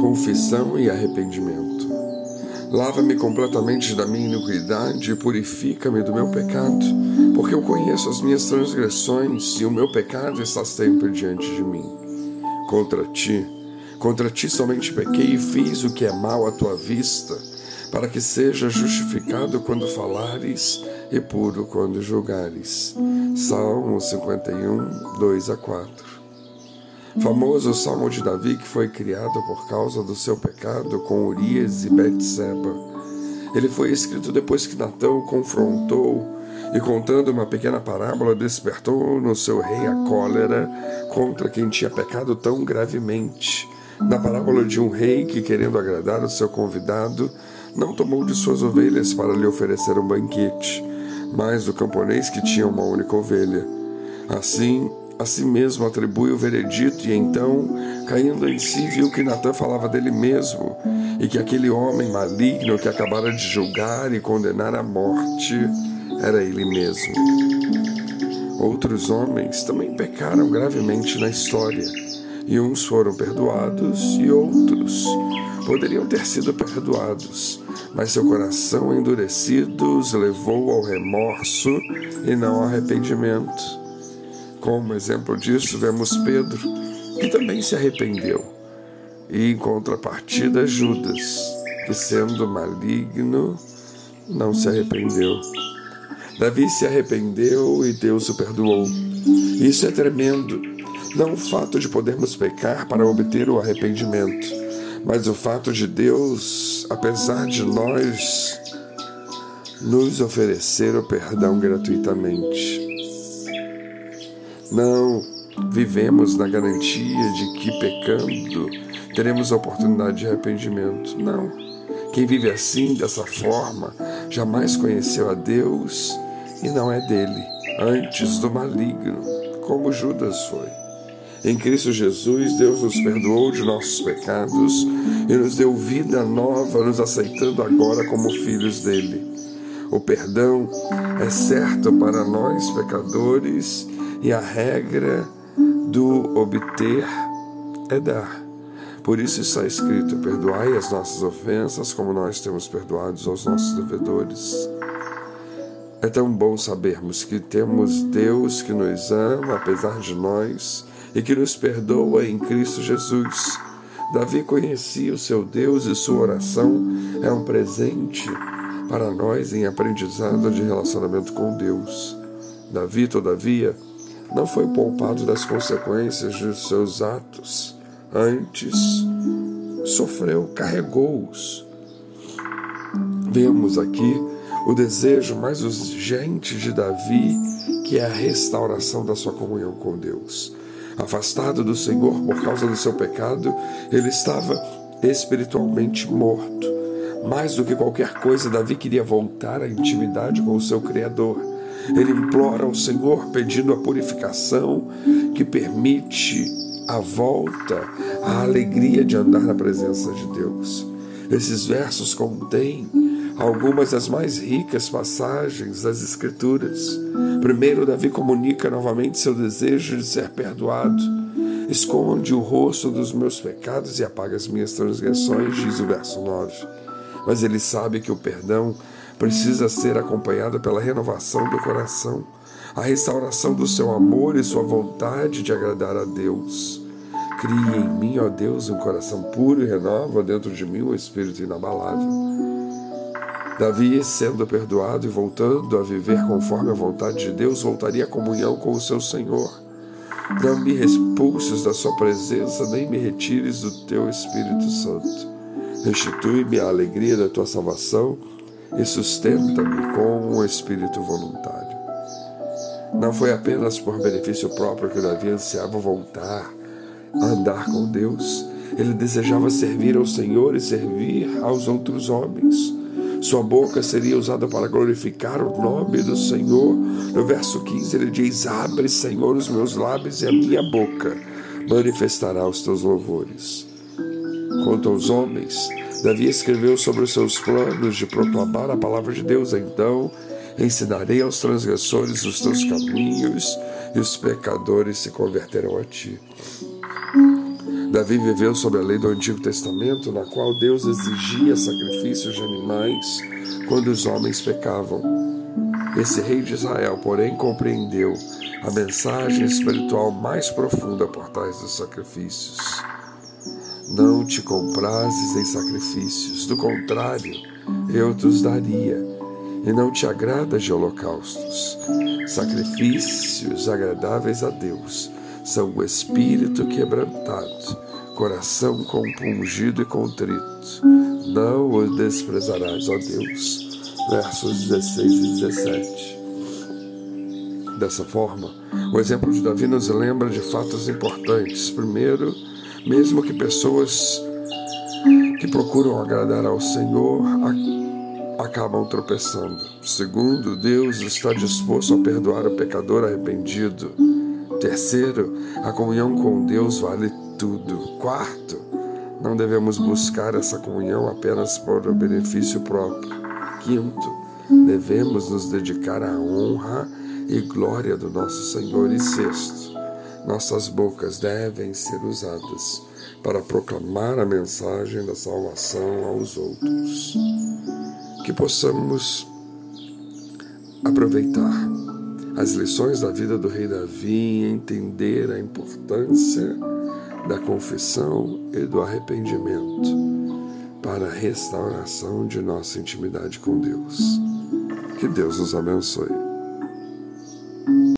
confissão e arrependimento. Lava-me completamente da minha iniquidade e purifica-me do meu pecado, porque eu conheço as minhas transgressões e o meu pecado está sempre diante de mim. Contra ti, contra ti somente pequei e fiz o que é mal à tua vista, para que seja justificado quando falares e puro quando julgares. Salmo 51, 2 a 4. Famoso Salmo de Davi que foi criado por causa do seu pecado com Urias e Betseba. Ele foi escrito depois que Natão o confrontou e contando uma pequena parábola despertou no seu rei a cólera contra quem tinha pecado tão gravemente. Na parábola de um rei que, querendo agradar o seu convidado, não tomou de suas ovelhas para lhe oferecer um banquete, mas do camponês que tinha uma única ovelha. Assim, a si mesmo atribui o veredito, e então, caindo em si, viu que Natan falava dele mesmo, e que aquele homem maligno que acabara de julgar e condenar à morte era ele mesmo. Outros homens também pecaram gravemente na história, e uns foram perdoados e outros poderiam ter sido perdoados, mas seu coração endurecido os levou ao remorso e não ao arrependimento. Como exemplo disso, vemos Pedro, que também se arrependeu, e em contrapartida, Judas, que sendo maligno, não se arrependeu. Davi se arrependeu e Deus o perdoou. Isso é tremendo. Não o fato de podermos pecar para obter o arrependimento, mas o fato de Deus, apesar de nós, nos oferecer o perdão gratuitamente. Não vivemos na garantia de que pecando teremos a oportunidade de arrependimento. Não. Quem vive assim, dessa forma, jamais conheceu a Deus e não é dele, antes do maligno, como Judas foi. Em Cristo Jesus, Deus nos perdoou de nossos pecados e nos deu vida nova, nos aceitando agora como filhos dele. O perdão é certo para nós, pecadores, e a regra do obter é dar. Por isso está escrito: perdoai as nossas ofensas, como nós temos perdoados aos nossos devedores. É tão bom sabermos que temos Deus que nos ama apesar de nós e que nos perdoa em Cristo Jesus. Davi conhecia o seu Deus e sua oração é um presente para nós em aprendizado de relacionamento com Deus. Davi, todavia, não foi poupado das consequências de seus atos, antes sofreu, carregou-os. Vemos aqui o desejo mais urgente de Davi, que é a restauração da sua comunhão com Deus. Afastado do Senhor por causa do seu pecado, ele estava espiritualmente morto. Mais do que qualquer coisa, Davi queria voltar à intimidade com o seu Criador ele implora ao Senhor pedindo a purificação que permite a volta à alegria de andar na presença de Deus. Esses versos contêm algumas das mais ricas passagens das Escrituras. Primeiro, Davi comunica novamente seu desejo de ser perdoado. Esconde o rosto dos meus pecados e apaga as minhas transgressões, diz o verso 9. Mas ele sabe que o perdão precisa ser acompanhada pela renovação do coração, a restauração do seu amor e sua vontade de agradar a Deus. Crie em mim, ó Deus, um coração puro e renova dentro de mim um espírito inabalável. Davi, sendo perdoado e voltando a viver conforme a vontade de Deus, voltaria à comunhão com o seu Senhor. Não me expulses da sua presença, nem me retires do teu Espírito Santo. Restitui-me a alegria da tua salvação e sustenta-me com um espírito voluntário. Não foi apenas por benefício próprio que Davi ansiava voltar a andar com Deus. Ele desejava servir ao Senhor e servir aos outros homens. Sua boca seria usada para glorificar o nome do Senhor. No verso 15 ele diz: Abre, Senhor, os meus lábios e a minha boca manifestará os teus louvores. Quanto aos homens, Davi escreveu sobre os seus planos de proclamar a palavra de Deus. Então ensinarei aos transgressores os teus caminhos e os pecadores se converterão a ti. Davi viveu sob a lei do Antigo Testamento, na qual Deus exigia sacrifícios de animais quando os homens pecavam. Esse rei de Israel, porém, compreendeu a mensagem espiritual mais profunda por trás dos sacrifícios. Não te comprases em sacrifícios, do contrário, eu te os daria. E não te agrada de holocaustos. Sacrifícios agradáveis a Deus são o espírito quebrantado, coração compungido e contrito. Não o desprezarás, ó Deus. Versos 16 e 17. Dessa forma, o exemplo de Davi nos lembra de fatos importantes. Primeiro, mesmo que pessoas que procuram agradar ao Senhor acabam tropeçando. Segundo, Deus está disposto a perdoar o pecador arrependido. Terceiro, a comunhão com Deus vale tudo. Quarto, não devemos buscar essa comunhão apenas por benefício próprio. Quinto, devemos nos dedicar à honra e glória do nosso Senhor. E sexto, nossas bocas devem ser usadas para proclamar a mensagem da salvação aos outros. Que possamos aproveitar as lições da vida do rei Davi e entender a importância da confissão e do arrependimento para a restauração de nossa intimidade com Deus. Que Deus nos abençoe.